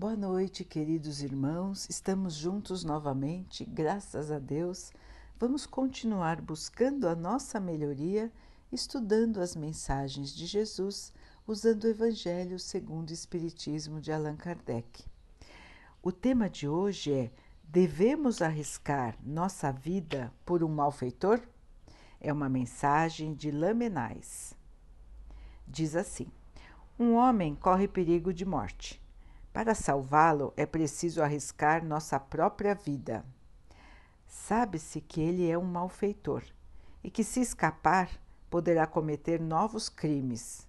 Boa noite, queridos irmãos. Estamos juntos novamente, graças a Deus. Vamos continuar buscando a nossa melhoria, estudando as mensagens de Jesus, usando o Evangelho segundo o Espiritismo de Allan Kardec. O tema de hoje é: Devemos arriscar nossa vida por um malfeitor? É uma mensagem de Lamenais. Diz assim: Um homem corre perigo de morte para salvá-lo, é preciso arriscar nossa própria vida. Sabe-se que ele é um malfeitor e que, se escapar, poderá cometer novos crimes.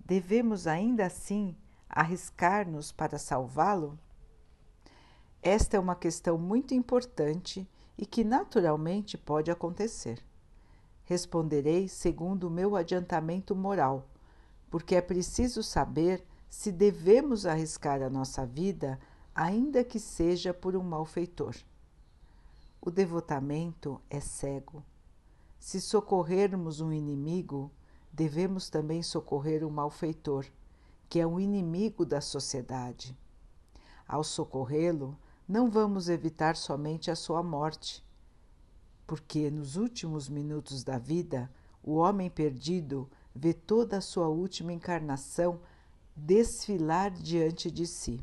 Devemos ainda assim arriscar-nos para salvá-lo? Esta é uma questão muito importante e que naturalmente pode acontecer. Responderei segundo o meu adiantamento moral, porque é preciso saber se devemos arriscar a nossa vida, ainda que seja por um malfeitor. O devotamento é cego. Se socorrermos um inimigo, devemos também socorrer o um malfeitor, que é um inimigo da sociedade. Ao socorrê-lo, não vamos evitar somente a sua morte, porque nos últimos minutos da vida, o homem perdido vê toda a sua última encarnação desfilar diante de si.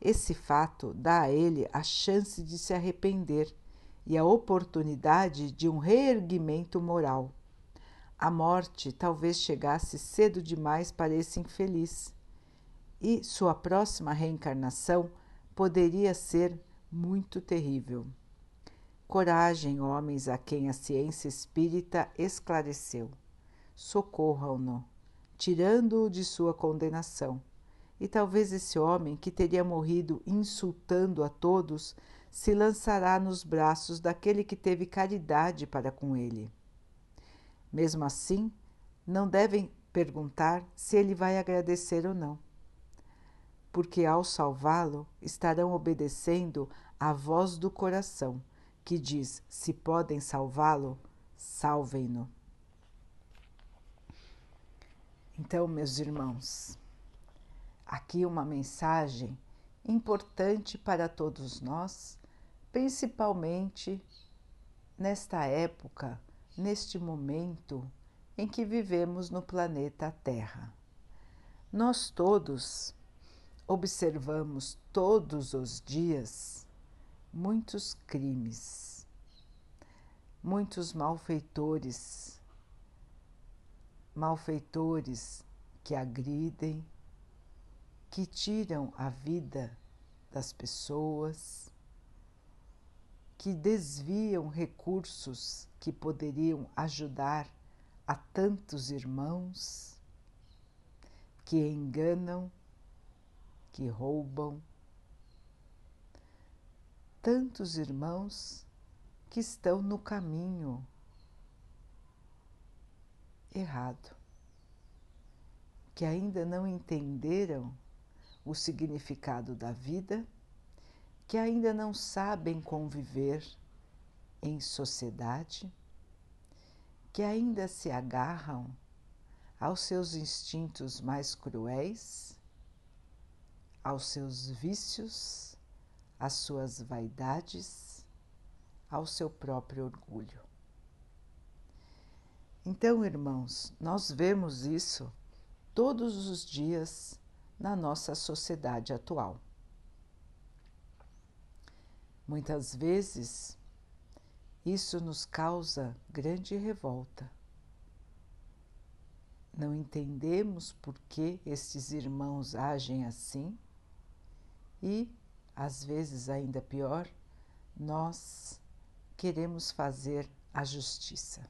Esse fato dá a ele a chance de se arrepender e a oportunidade de um reerguimento moral. A morte talvez chegasse cedo demais para esse infeliz, e sua próxima reencarnação poderia ser muito terrível. Coragem, homens a quem a ciência espírita esclareceu. Socorram-no tirando-o de sua condenação. E talvez esse homem, que teria morrido insultando a todos, se lançará nos braços daquele que teve caridade para com ele. Mesmo assim, não devem perguntar se ele vai agradecer ou não, porque ao salvá-lo estarão obedecendo à voz do coração, que diz: se podem salvá-lo, salvem-no. Então, meus irmãos, aqui uma mensagem importante para todos nós, principalmente nesta época, neste momento em que vivemos no planeta Terra. Nós todos observamos todos os dias muitos crimes, muitos malfeitores malfeitores que agridem, que tiram a vida das pessoas, que desviam recursos que poderiam ajudar a tantos irmãos, que enganam, que roubam. Tantos irmãos que estão no caminho errado, que ainda não entenderam o significado da vida, que ainda não sabem conviver em sociedade, que ainda se agarram aos seus instintos mais cruéis, aos seus vícios, às suas vaidades, ao seu próprio orgulho. Então, irmãos, nós vemos isso todos os dias na nossa sociedade atual. Muitas vezes isso nos causa grande revolta. Não entendemos por que estes irmãos agem assim e, às vezes ainda pior, nós queremos fazer a justiça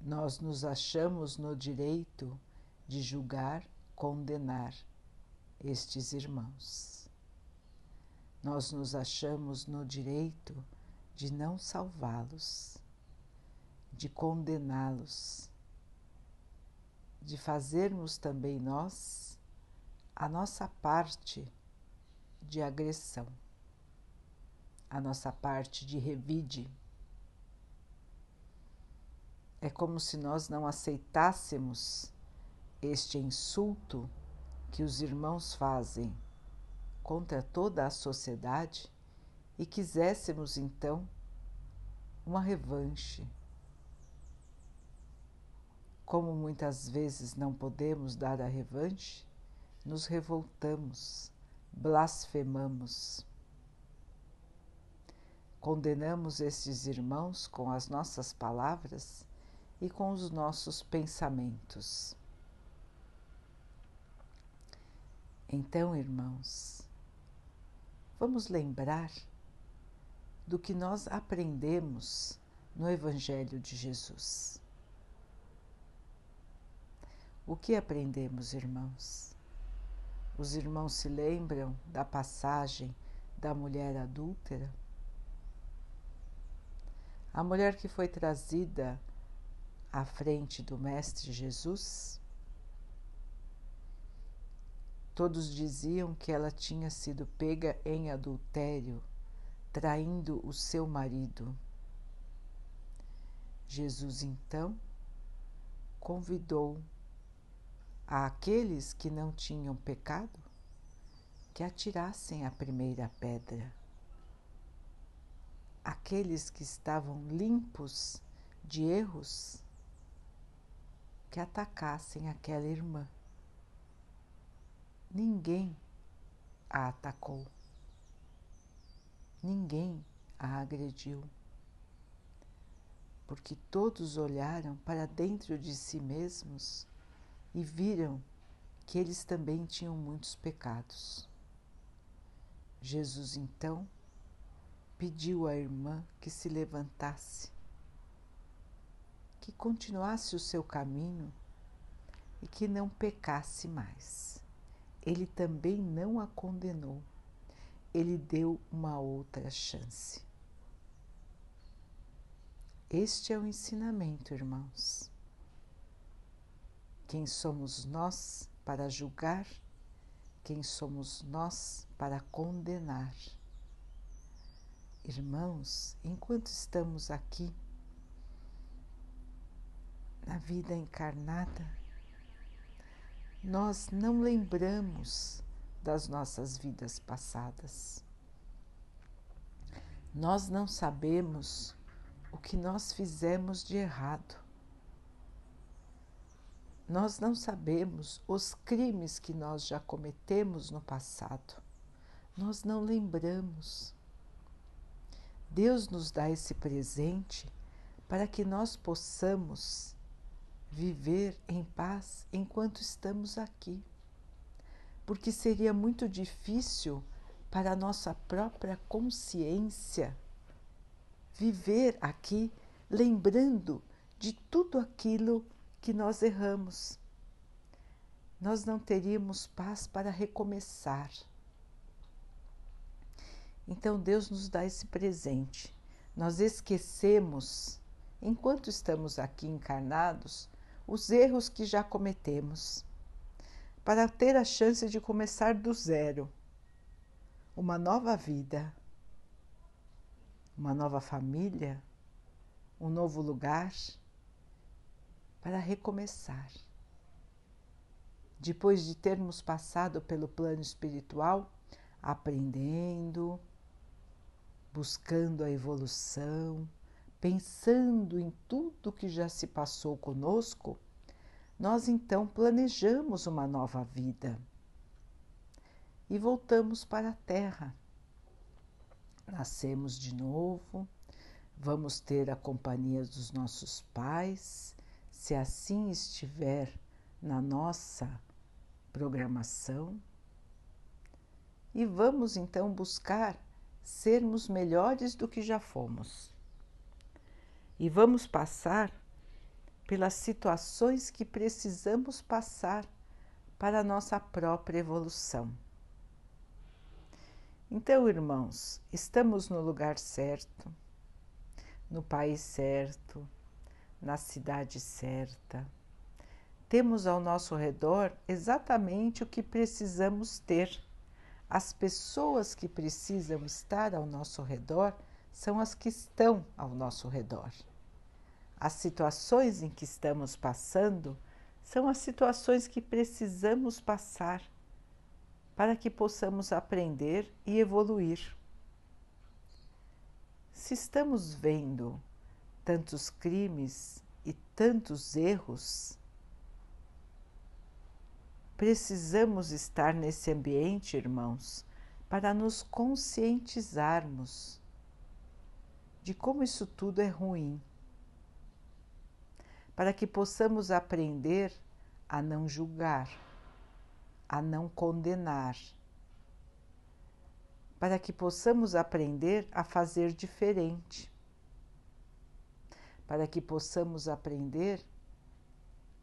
nós nos achamos no direito de julgar, condenar estes irmãos. Nós nos achamos no direito de não salvá-los, de condená-los, de fazermos também nós a nossa parte de agressão, a nossa parte de revide é como se nós não aceitássemos este insulto que os irmãos fazem contra toda a sociedade e quiséssemos então uma revanche. Como muitas vezes não podemos dar a revanche, nos revoltamos, blasfemamos. Condenamos estes irmãos com as nossas palavras e com os nossos pensamentos. Então, irmãos, vamos lembrar do que nós aprendemos no Evangelho de Jesus. O que aprendemos, irmãos? Os irmãos se lembram da passagem da mulher adúltera? A mulher que foi trazida à frente do Mestre Jesus? Todos diziam que ela tinha sido pega em adultério traindo o seu marido. Jesus então convidou a aqueles que não tinham pecado que atirassem a primeira pedra. Aqueles que estavam limpos de erros que atacassem aquela irmã. Ninguém a atacou. Ninguém a agrediu, porque todos olharam para dentro de si mesmos e viram que eles também tinham muitos pecados. Jesus então pediu à irmã que se levantasse, que continuasse o seu caminho e que não pecasse mais. Ele também não a condenou ele deu uma outra chance. Este é o ensinamento, irmãos. Quem somos nós para julgar? Quem somos nós para condenar? Irmãos, enquanto estamos aqui, na vida encarnada, nós não lembramos das nossas vidas passadas. Nós não sabemos o que nós fizemos de errado. Nós não sabemos os crimes que nós já cometemos no passado. Nós não lembramos. Deus nos dá esse presente para que nós possamos viver em paz enquanto estamos aqui porque seria muito difícil para a nossa própria consciência viver aqui lembrando de tudo aquilo que nós erramos. Nós não teríamos paz para recomeçar. Então Deus nos dá esse presente. Nós esquecemos, enquanto estamos aqui encarnados, os erros que já cometemos para ter a chance de começar do zero, uma nova vida, uma nova família, um novo lugar, para recomeçar. Depois de termos passado pelo plano espiritual, aprendendo, buscando a evolução, pensando em tudo que já se passou conosco nós então planejamos uma nova vida e voltamos para a Terra. Nascemos de novo, vamos ter a companhia dos nossos pais, se assim estiver na nossa programação, e vamos então buscar sermos melhores do que já fomos. E vamos passar pelas situações que precisamos passar para a nossa própria evolução. Então, irmãos, estamos no lugar certo, no país certo, na cidade certa. Temos ao nosso redor exatamente o que precisamos ter. As pessoas que precisam estar ao nosso redor são as que estão ao nosso redor. As situações em que estamos passando são as situações que precisamos passar para que possamos aprender e evoluir. Se estamos vendo tantos crimes e tantos erros, precisamos estar nesse ambiente, irmãos, para nos conscientizarmos de como isso tudo é ruim, para que possamos aprender a não julgar, a não condenar, para que possamos aprender a fazer diferente, para que possamos aprender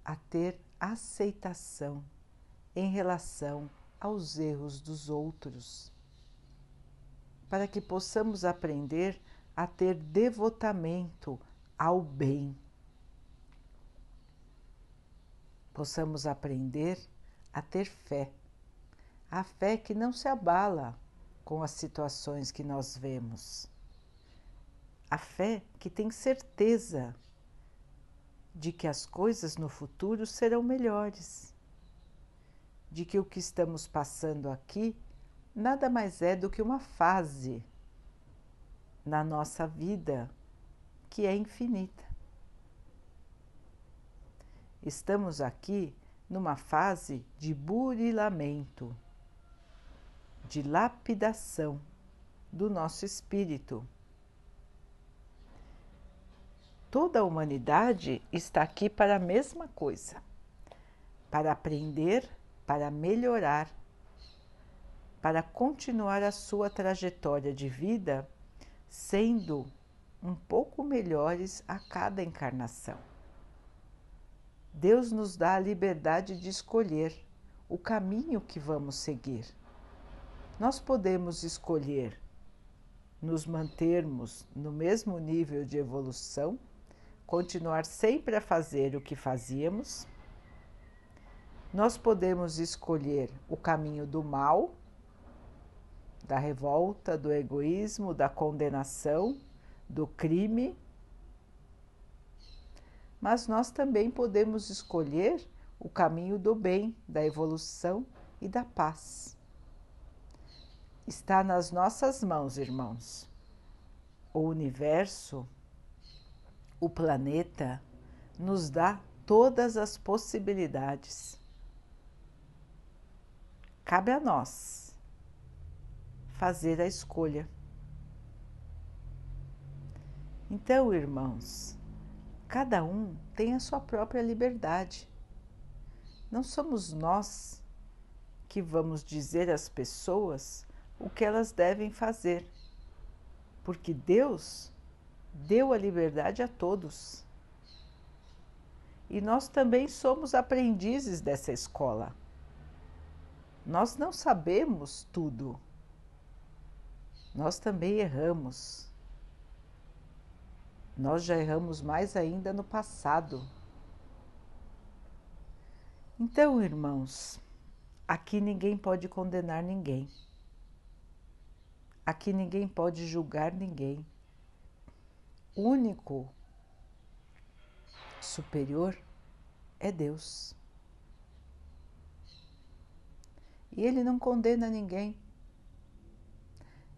a ter aceitação em relação aos erros dos outros, para que possamos aprender a ter devotamento ao bem. Possamos aprender a ter fé, a fé que não se abala com as situações que nós vemos, a fé que tem certeza de que as coisas no futuro serão melhores, de que o que estamos passando aqui nada mais é do que uma fase na nossa vida que é infinita. Estamos aqui numa fase de burilamento, de lapidação do nosso espírito. Toda a humanidade está aqui para a mesma coisa, para aprender, para melhorar, para continuar a sua trajetória de vida sendo um pouco melhores a cada encarnação. Deus nos dá a liberdade de escolher o caminho que vamos seguir. Nós podemos escolher nos mantermos no mesmo nível de evolução, continuar sempre a fazer o que fazíamos. Nós podemos escolher o caminho do mal da revolta, do egoísmo, da condenação, do crime. Mas nós também podemos escolher o caminho do bem, da evolução e da paz. Está nas nossas mãos, irmãos. O universo, o planeta, nos dá todas as possibilidades. Cabe a nós fazer a escolha. Então, irmãos, cada um tem a sua própria liberdade. Não somos nós que vamos dizer às pessoas o que elas devem fazer, porque Deus deu a liberdade a todos. E nós também somos aprendizes dessa escola. Nós não sabemos tudo nós também erramos. Nós já erramos mais ainda no passado. Então, irmãos, aqui ninguém pode condenar ninguém. Aqui ninguém pode julgar ninguém. O único superior é Deus. E Ele não condena ninguém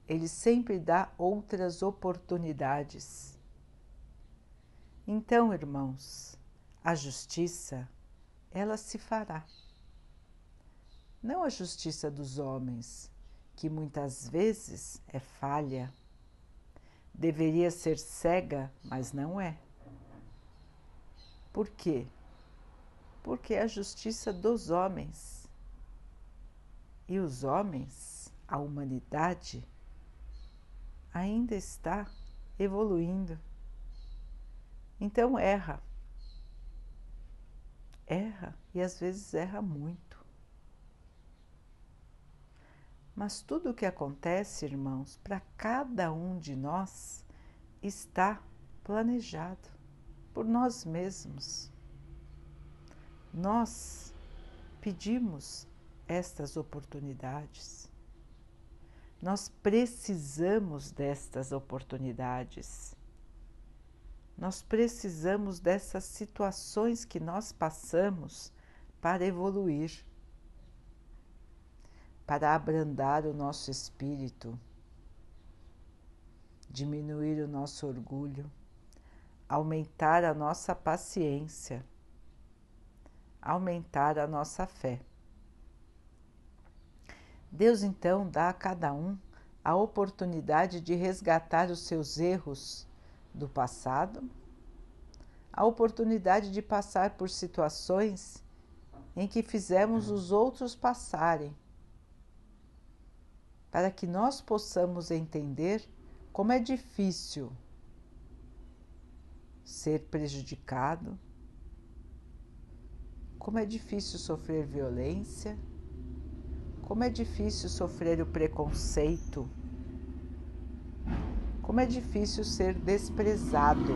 ele sempre dá outras oportunidades. Então, irmãos, a justiça, ela se fará. Não a justiça dos homens, que muitas vezes é falha. Deveria ser cega, mas não é. Por quê? Porque é a justiça dos homens. E os homens, a humanidade, ainda está evoluindo. Então erra. Erra e às vezes erra muito. Mas tudo o que acontece, irmãos, para cada um de nós está planejado por nós mesmos. Nós pedimos estas oportunidades. Nós precisamos destas oportunidades. Nós precisamos dessas situações que nós passamos para evoluir, para abrandar o nosso espírito, diminuir o nosso orgulho, aumentar a nossa paciência, aumentar a nossa fé. Deus então dá a cada um a oportunidade de resgatar os seus erros do passado, a oportunidade de passar por situações em que fizemos os outros passarem, para que nós possamos entender como é difícil ser prejudicado, como é difícil sofrer violência, como é difícil sofrer o preconceito, como é difícil ser desprezado.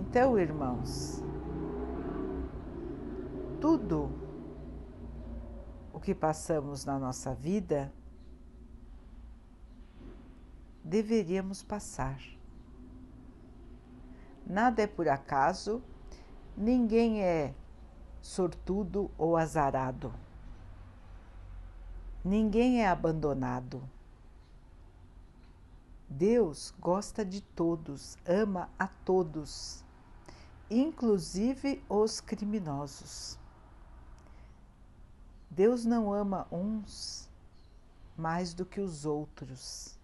Então, irmãos, tudo o que passamos na nossa vida deveríamos passar. Nada é por acaso, ninguém é sortudo ou azarado. Ninguém é abandonado. Deus gosta de todos, ama a todos, inclusive os criminosos. Deus não ama uns mais do que os outros.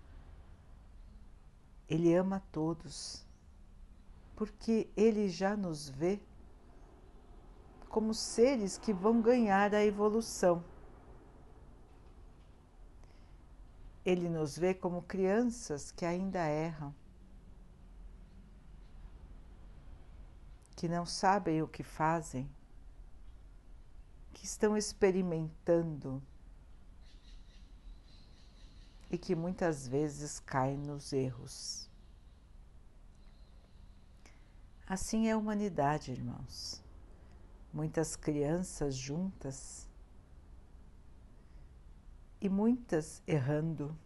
Ele ama todos, porque Ele já nos vê como seres que vão ganhar a evolução. Ele nos vê como crianças que ainda erram, que não sabem o que fazem, que estão experimentando e que muitas vezes caem nos erros. Assim é a humanidade, irmãos muitas crianças juntas e muitas errando.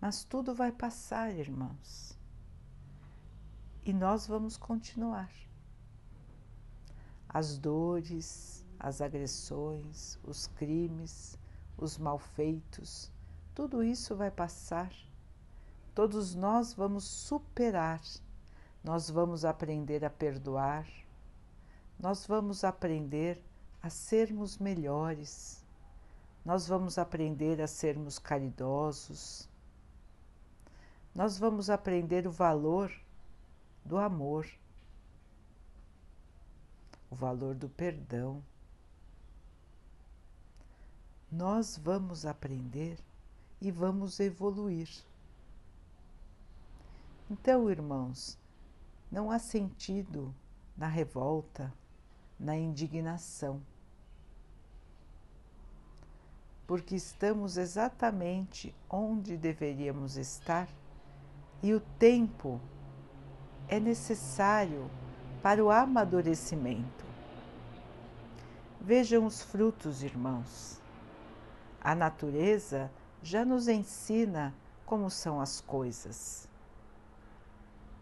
Mas tudo vai passar, irmãos, e nós vamos continuar. As dores, as agressões, os crimes, os malfeitos, tudo isso vai passar. Todos nós vamos superar, nós vamos aprender a perdoar nós vamos aprender a sermos melhores, nós vamos aprender a sermos caridosos, nós vamos aprender o valor do amor, o valor do perdão. Nós vamos aprender e vamos evoluir. Então, irmãos, não há sentido na revolta, na indignação. Porque estamos exatamente onde deveríamos estar e o tempo é necessário para o amadurecimento. Vejam os frutos, irmãos. A natureza já nos ensina como são as coisas.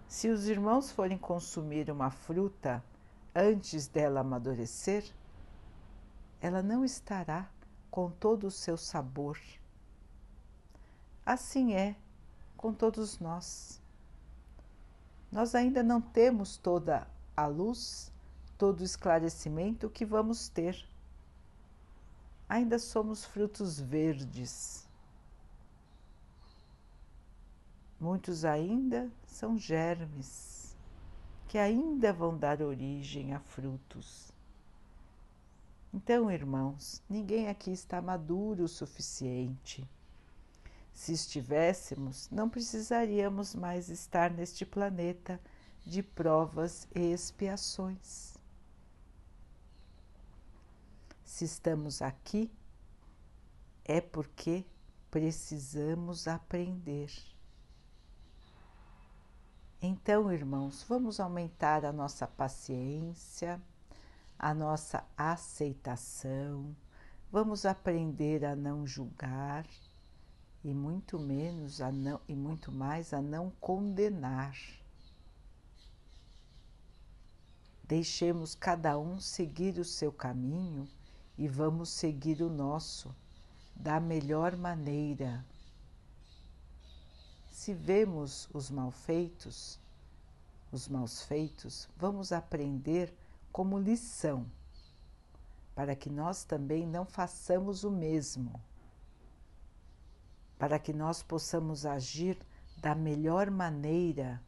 Se os irmãos forem consumir uma fruta antes dela amadurecer, ela não estará com todo o seu sabor. Assim é com todos nós. Nós ainda não temos toda a luz, todo o esclarecimento que vamos ter. Ainda somos frutos verdes. Muitos ainda são germes que ainda vão dar origem a frutos. Então, irmãos, ninguém aqui está maduro o suficiente. Se estivéssemos, não precisaríamos mais estar neste planeta de provas e expiações. Se estamos aqui, é porque precisamos aprender. Então, irmãos, vamos aumentar a nossa paciência, a nossa aceitação, vamos aprender a não julgar e muito menos a não e muito mais a não condenar. Deixemos cada um seguir o seu caminho e vamos seguir o nosso da melhor maneira. Se vemos os malfeitos, os maus feitos, vamos aprender como lição, para que nós também não façamos o mesmo, para que nós possamos agir da melhor maneira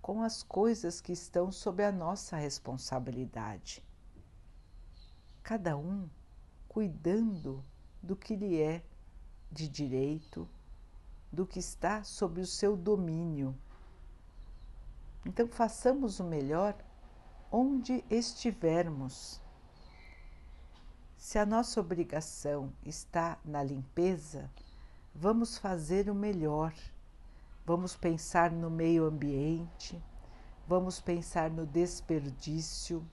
com as coisas que estão sob a nossa responsabilidade. Cada um cuidando do que lhe é de direito, do que está sob o seu domínio. Então, façamos o melhor onde estivermos. Se a nossa obrigação está na limpeza, vamos fazer o melhor. Vamos pensar no meio ambiente, vamos pensar no desperdício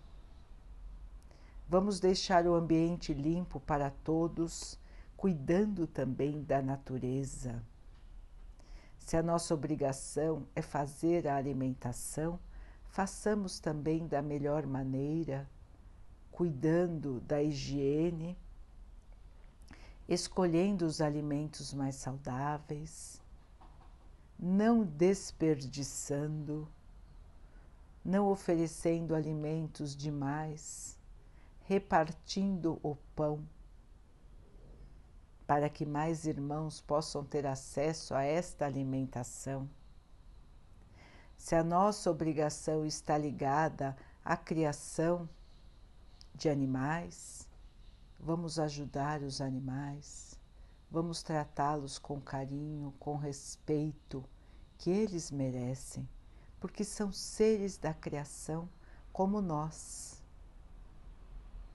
Vamos deixar o ambiente limpo para todos, cuidando também da natureza. Se a nossa obrigação é fazer a alimentação, façamos também da melhor maneira, cuidando da higiene, escolhendo os alimentos mais saudáveis, não desperdiçando, não oferecendo alimentos demais repartindo o pão, para que mais irmãos possam ter acesso a esta alimentação. Se a nossa obrigação está ligada à criação de animais, vamos ajudar os animais, vamos tratá-los com carinho, com respeito que eles merecem, porque são seres da criação como nós.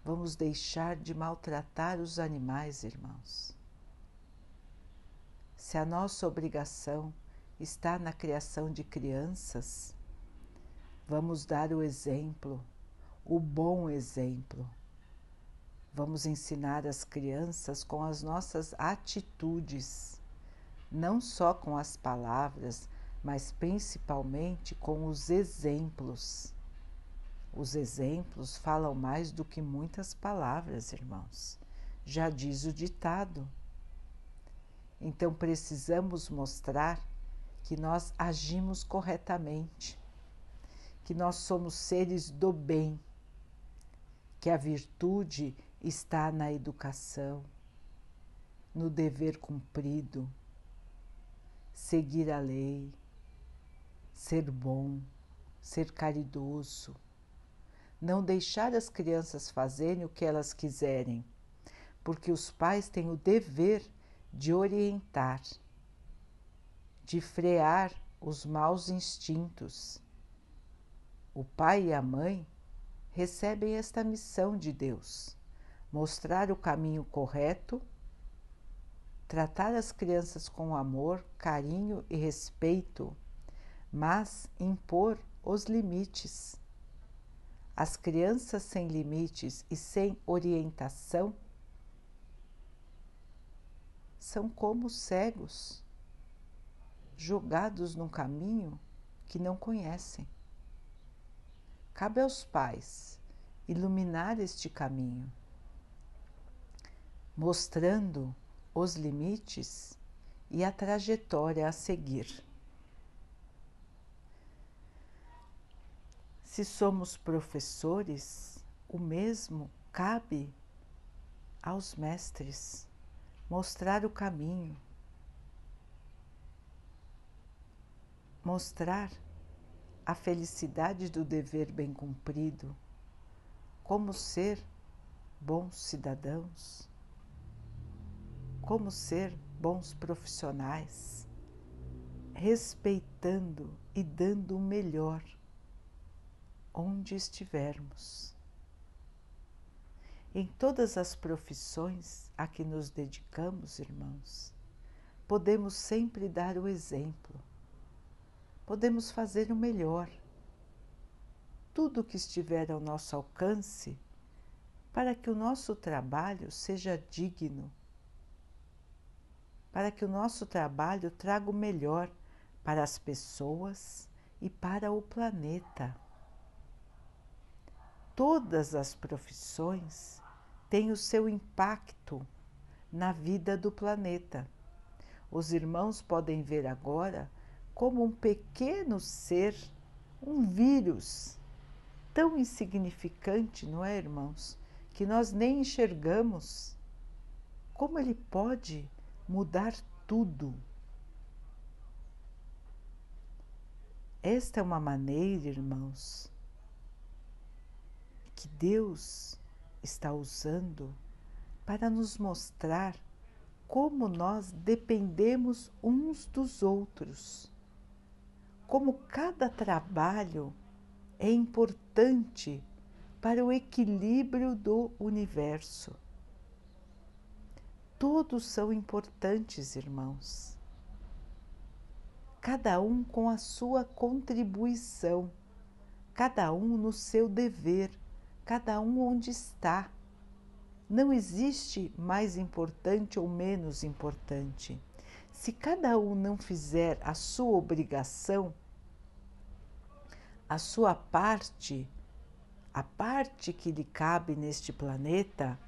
Vamos deixar de maltratar os animais, irmãos. Se a nossa obrigação está na criação de crianças, vamos dar o exemplo, o bom exemplo. Vamos ensinar as crianças com as nossas atitudes, não só com as palavras, mas principalmente com os exemplos. Os exemplos falam mais do que muitas palavras, irmãos. Já diz o ditado. Então precisamos mostrar que nós agimos corretamente, que nós somos seres do bem, que a virtude está na educação, no dever cumprido, seguir a lei, ser bom, ser caridoso não deixar as crianças fazerem o que elas quiserem, porque os pais têm o dever de orientar, de frear os maus instintos. O pai e a mãe recebem esta missão de Deus: mostrar o caminho correto, tratar as crianças com amor, carinho e respeito, mas impor os limites as crianças sem limites e sem orientação são como cegos, jogados num caminho que não conhecem. Cabe aos pais iluminar este caminho, mostrando os limites e a trajetória a seguir. Se somos professores, o mesmo cabe aos mestres mostrar o caminho, mostrar a felicidade do dever bem cumprido, como ser bons cidadãos, como ser bons profissionais, respeitando e dando o melhor onde estivermos. Em todas as profissões a que nos dedicamos, irmãos, podemos sempre dar o exemplo, podemos fazer o melhor, tudo o que estiver ao nosso alcance, para que o nosso trabalho seja digno, para que o nosso trabalho traga o melhor para as pessoas e para o planeta todas as profissões têm o seu impacto na vida do planeta. Os irmãos podem ver agora como um pequeno ser, um vírus, tão insignificante, não é, irmãos? Que nós nem enxergamos. Como ele pode mudar tudo? Esta é uma maneira, irmãos, que Deus está usando para nos mostrar como nós dependemos uns dos outros, como cada trabalho é importante para o equilíbrio do universo. Todos são importantes, irmãos cada um com a sua contribuição, cada um no seu dever, cada um onde está. Não existe mais importante ou menos importante. Se cada um não fizer a sua obrigação, a sua parte, a parte que lhe cabe neste planeta,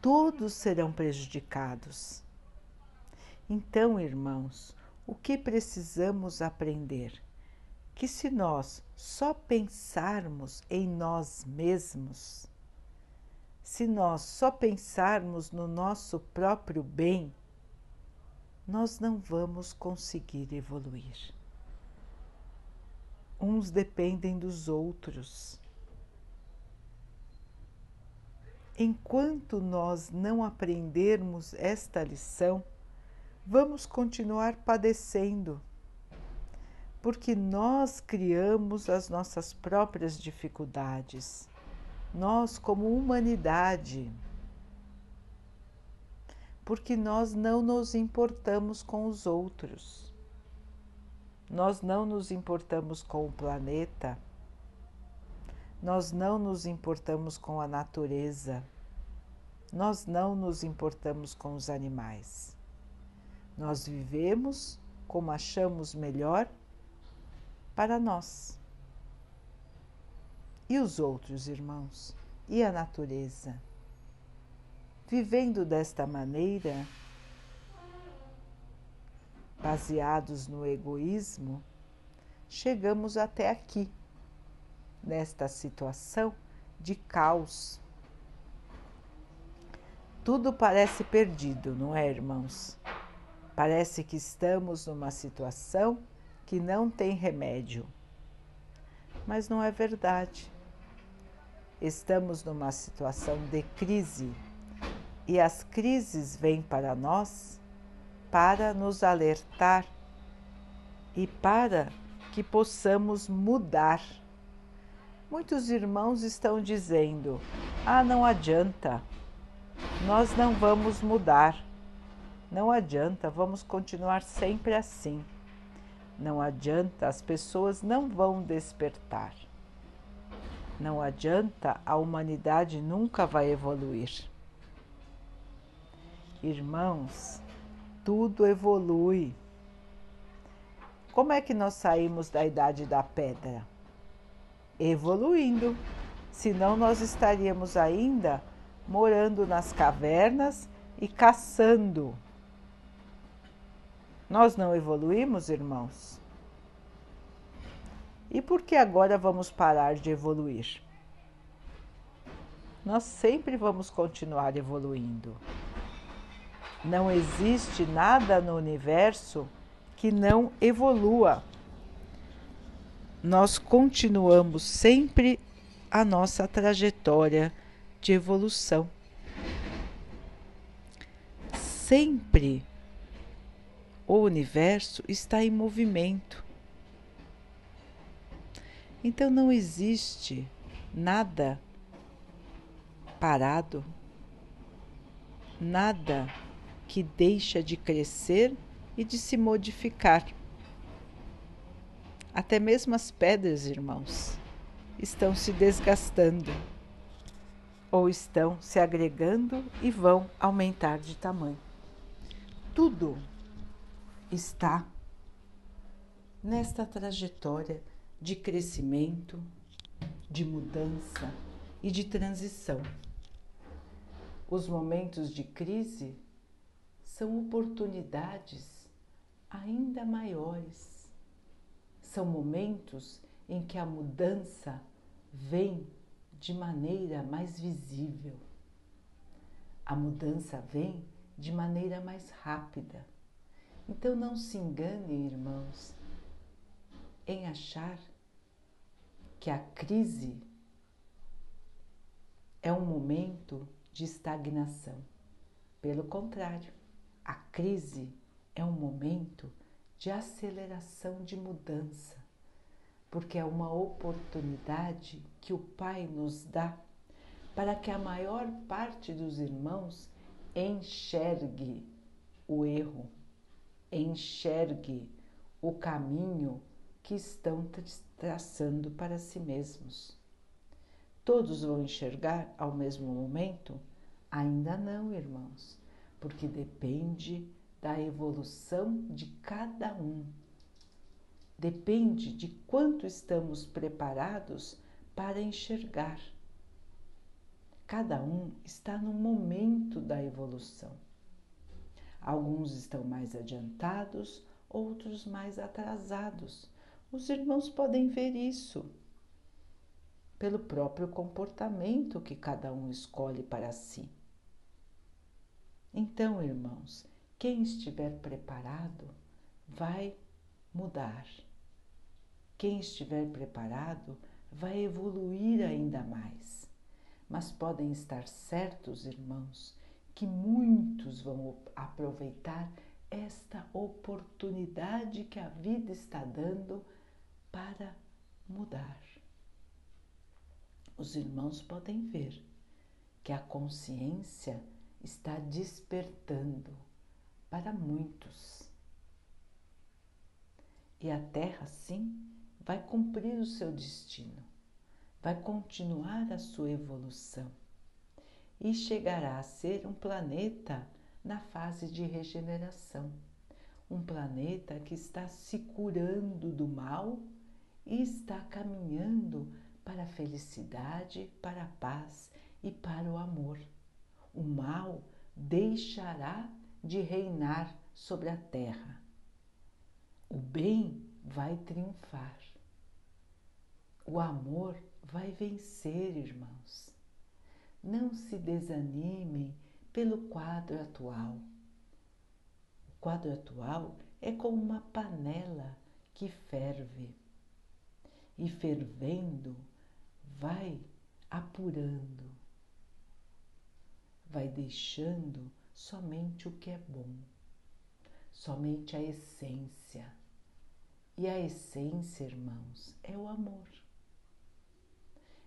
todos serão prejudicados. Então, irmãos, o que precisamos aprender? Que se nós só pensarmos em nós mesmos, se nós só pensarmos no nosso próprio bem, nós não vamos conseguir evoluir. Uns dependem dos outros. Enquanto nós não aprendermos esta lição, vamos continuar padecendo, porque nós criamos as nossas próprias dificuldades, nós, como humanidade, porque nós não nos importamos com os outros, nós não nos importamos com o planeta, nós não nos importamos com a natureza, nós não nos importamos com os animais. Nós vivemos como achamos melhor para nós. E os outros irmãos? E a natureza? Vivendo desta maneira, baseados no egoísmo, chegamos até aqui, nesta situação de caos. Tudo parece perdido, não é, irmãos? Parece que estamos numa situação que não tem remédio. Mas não é verdade. Estamos numa situação de crise e as crises vêm para nós para nos alertar e para que possamos mudar. Muitos irmãos estão dizendo: ah, não adianta, nós não vamos mudar. Não adianta, vamos continuar sempre assim. Não adianta, as pessoas não vão despertar. Não adianta, a humanidade nunca vai evoluir. Irmãos, tudo evolui. Como é que nós saímos da idade da pedra? Evoluindo. Senão, nós estaríamos ainda morando nas cavernas e caçando nós não evoluímos, irmãos? E por que agora vamos parar de evoluir? Nós sempre vamos continuar evoluindo. Não existe nada no universo que não evolua. Nós continuamos sempre a nossa trajetória de evolução. Sempre o universo está em movimento. Então não existe nada parado, nada que deixa de crescer e de se modificar. Até mesmo as pedras, irmãos, estão se desgastando ou estão se agregando e vão aumentar de tamanho. Tudo está nesta trajetória de crescimento, de mudança, e de transição. Os momentos de crise são oportunidades ainda maiores. São momentos em que a mudança vem de maneira mais visível. A mudança vem de maneira mais rápida. Então não se engane, irmãos, em achar que a crise é um momento de estagnação. Pelo contrário, a crise é um momento de aceleração de mudança, porque é uma oportunidade que o Pai nos dá para que a maior parte dos irmãos enxergue o erro, enxergue o caminho que estão traçando para si mesmos. Todos vão enxergar ao mesmo momento? Ainda não, irmãos, porque depende da evolução de cada um. Depende de quanto estamos preparados para enxergar. Cada um está no momento da evolução. Alguns estão mais adiantados, outros mais atrasados. Os irmãos podem ver isso pelo próprio comportamento que cada um escolhe para si. Então, irmãos, quem estiver preparado vai mudar. Quem estiver preparado vai evoluir ainda mais. Mas podem estar certos, irmãos, que muitos vão aproveitar esta oportunidade que a vida está dando para mudar. Os irmãos podem ver que a consciência está despertando para muitos. E a Terra, sim, vai cumprir o seu destino, vai continuar a sua evolução e chegará a ser um planeta na fase de regeneração. Um planeta que está se curando do mal e está caminhando para a felicidade, para a paz e para o amor. O mal deixará de reinar sobre a terra. O bem vai triunfar. O amor vai vencer, irmãos. Não se desanimem pelo quadro atual. O quadro atual é como uma panela que ferve e fervendo vai apurando, vai deixando somente o que é bom, somente a essência. E a essência, irmãos, é o amor.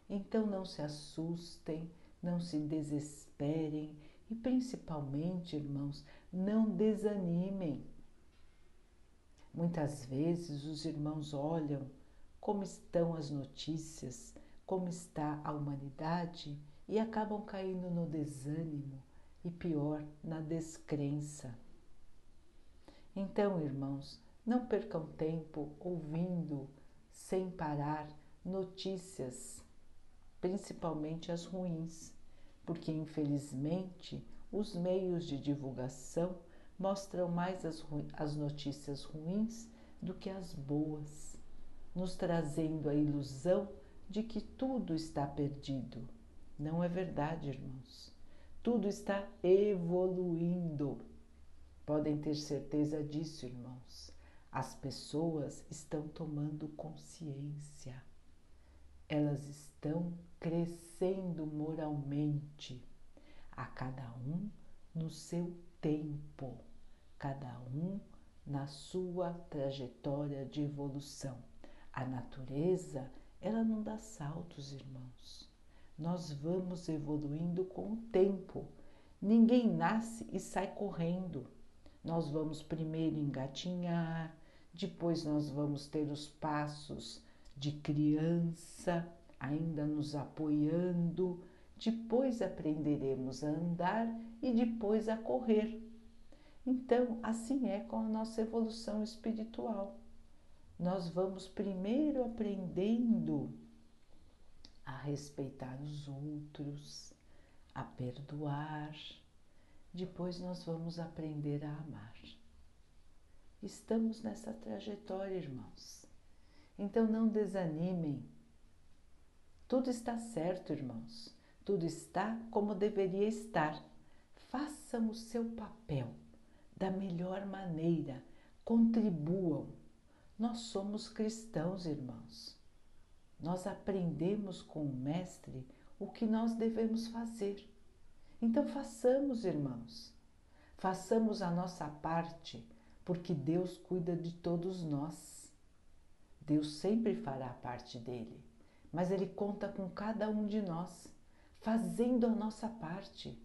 Então não se assustem, não se desesperem e principalmente, irmãos, não desanimem. Muitas vezes os irmãos olham como estão as notícias, como está a humanidade e acabam caindo no desânimo e pior, na descrença. Então, irmãos, não percam tempo ouvindo sem parar notícias, principalmente as ruins, porque infelizmente os meios de divulgação mostram mais as, as notícias ruins do que as boas nos trazendo a ilusão de que tudo está perdido. Não é verdade, irmãos. Tudo está evoluindo. Podem ter certeza disso, irmãos. As pessoas estão tomando consciência. Elas estão crescendo moralmente, a cada um no seu tempo, cada um na sua trajetória de evolução. A natureza, ela não dá saltos, irmãos. Nós vamos evoluindo com o tempo. Ninguém nasce e sai correndo. Nós vamos primeiro engatinhar, depois nós vamos ter os passos de criança, ainda nos apoiando, depois aprenderemos a andar e depois a correr. Então, assim é com a nossa evolução espiritual nós vamos primeiro aprendendo a respeitar os outros, a perdoar. Depois nós vamos aprender a amar. Estamos nessa trajetória, irmãos. Então não desanimem. Tudo está certo, irmãos. Tudo está como deveria estar. Façam o seu papel da melhor maneira. Contribuam. Nós somos cristãos, irmãos. Nós aprendemos com o Mestre o que nós devemos fazer. Então façamos, irmãos. Façamos a nossa parte, porque Deus cuida de todos nós. Deus sempre fará a parte dele, mas Ele conta com cada um de nós, fazendo a nossa parte.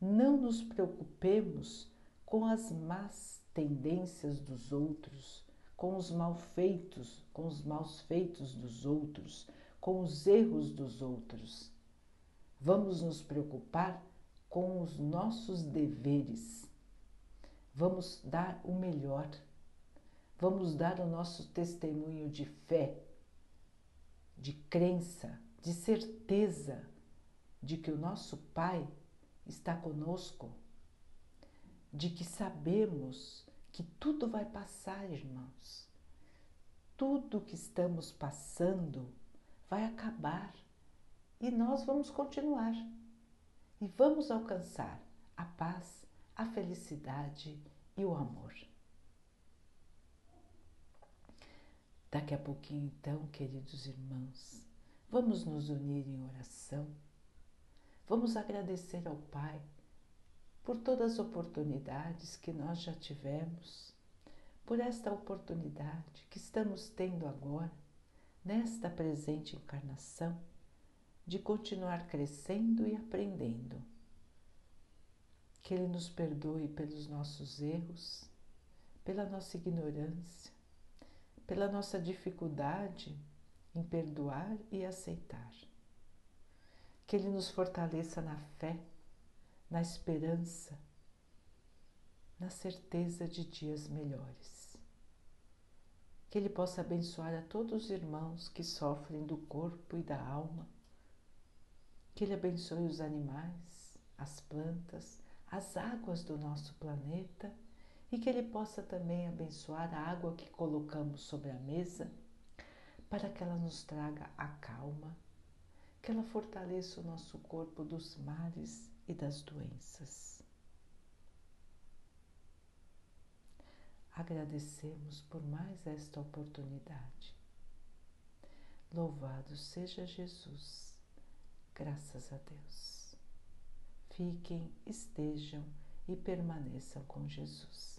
Não nos preocupemos com as más tendências dos outros, com os malfeitos, com os maus feitos dos outros, com os erros dos outros. Vamos nos preocupar com os nossos deveres. Vamos dar o melhor. Vamos dar o nosso testemunho de fé, de crença, de certeza de que o nosso Pai está conosco, de que sabemos que tudo vai passar, irmãos. Tudo que estamos passando vai acabar e nós vamos continuar e vamos alcançar a paz, a felicidade e o amor. Daqui a pouquinho, então, queridos irmãos, vamos nos unir em oração. Vamos agradecer ao Pai por todas as oportunidades que nós já tivemos, por esta oportunidade que estamos tendo agora, nesta presente encarnação de continuar crescendo e aprendendo. Que Ele nos perdoe pelos nossos erros, pela nossa ignorância, pela nossa dificuldade em perdoar e aceitar. Que Ele nos fortaleça na fé, na esperança, na certeza de dias melhores. Que Ele possa abençoar a todos os irmãos que sofrem do corpo e da alma. Que Ele abençoe os animais, as plantas, as águas do nosso planeta. E que Ele possa também abençoar a água que colocamos sobre a mesa para que ela nos traga a calma, que ela fortaleça o nosso corpo dos males e das doenças. Agradecemos por mais esta oportunidade. Louvado seja Jesus Graças a Deus. Fiquem, estejam e permaneçam com Jesus.